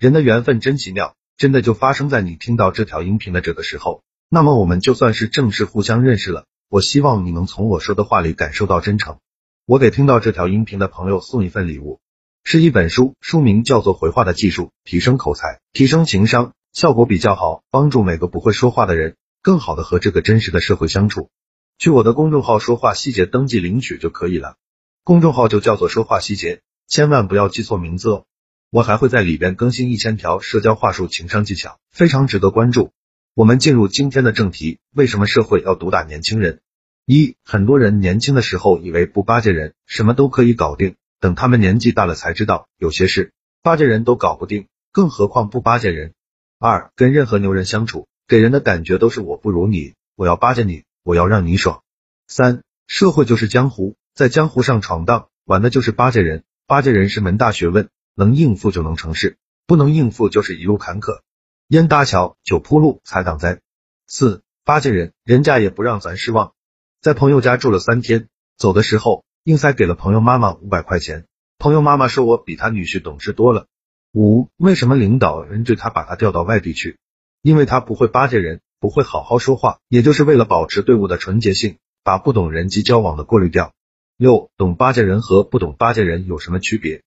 人的缘分真奇妙，真的就发生在你听到这条音频的这个时候。那么我们就算是正式互相认识了。我希望你能从我说的话里感受到真诚。我给听到这条音频的朋友送一份礼物，是一本书，书名叫做《回话的技术：提升口才，提升情商》，效果比较好，帮助每个不会说话的人更好的和这个真实的社会相处。去我的公众号说话细节登记领取就可以了，公众号就叫做说话细节，千万不要记错名字哦。我还会在里边更新一千条社交话术、情商技巧，非常值得关注。我们进入今天的正题，为什么社会要毒打年轻人？一，很多人年轻的时候以为不巴结人，什么都可以搞定，等他们年纪大了才知道，有些事巴结人都搞不定，更何况不巴结人。二，跟任何牛人相处，给人的感觉都是我不如你，我要巴结你，我要让你爽。三，社会就是江湖，在江湖上闯荡，玩的就是巴结人，巴结人是门大学问。能应付就能成事，不能应付就是一路坎坷。烟搭桥，酒铺路，财挡灾。四巴结人，人家也不让咱失望。在朋友家住了三天，走的时候硬塞给了朋友妈妈五百块钱。朋友妈妈说我比他女婿懂事多了。五为什么领导人对他把他调到外地去？因为他不会巴结人，不会好好说话，也就是为了保持队伍的纯洁性，把不懂人际交往的过滤掉。六懂巴结人和不懂巴结人有什么区别？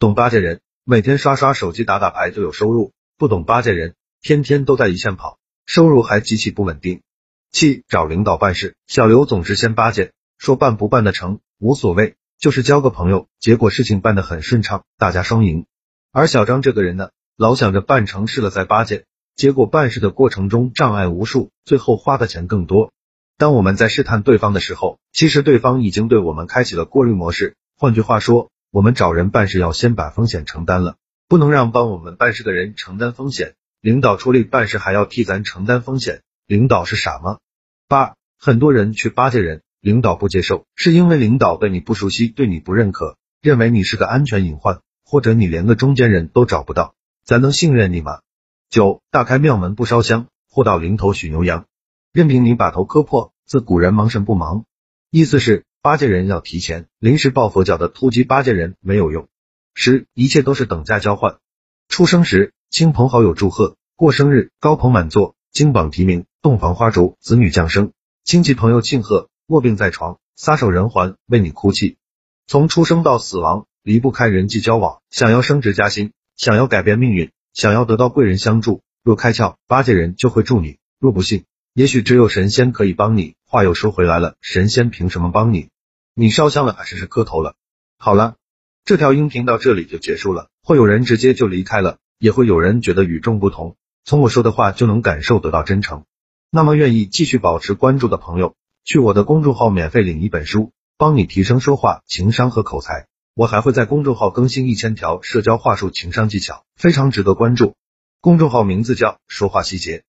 懂巴结人，每天刷刷手机打打牌就有收入；不懂巴结人，天天都在一线跑，收入还极其不稳定。七找领导办事，小刘总是先巴结，说办不办得成无所谓，就是交个朋友，结果事情办得很顺畅，大家双赢。而小张这个人呢，老想着办成事了再巴结，结果办事的过程中障碍无数，最后花的钱更多。当我们在试探对方的时候，其实对方已经对我们开启了过滤模式。换句话说。我们找人办事要先把风险承担了，不能让帮我们办事的人承担风险。领导出力办事还要替咱承担风险，领导是傻吗？八，很多人去巴结人，领导不接受，是因为领导对你不熟悉，对你不认可，认为你是个安全隐患，或者你连个中间人都找不到，咱能信任你吗？九，大开庙门不烧香，货到临头许牛羊，任凭你把头磕破，自古人忙神不忙，意思是。八戒人要提前，临时抱佛脚的突击八戒人没有用。十，一切都是等价交换。出生时，亲朋好友祝贺；过生日，高朋满座，金榜题名，洞房花烛，子女降生；亲戚朋友庆贺；卧病在床，撒手人寰，为你哭泣。从出生到死亡，离不开人际交往。想要升职加薪，想要改变命运，想要得到贵人相助，若开窍，八戒人就会助你；若不信，也许只有神仙可以帮你。话又说回来了，神仙凭什么帮你？你烧香了还是是磕头了？好了，这条音频到这里就结束了。会有人直接就离开了，也会有人觉得与众不同。从我说的话就能感受得到真诚。那么愿意继续保持关注的朋友，去我的公众号免费领一本书，帮你提升说话、情商和口才。我还会在公众号更新一千条社交话术、情商技巧，非常值得关注。公众号名字叫说话细节。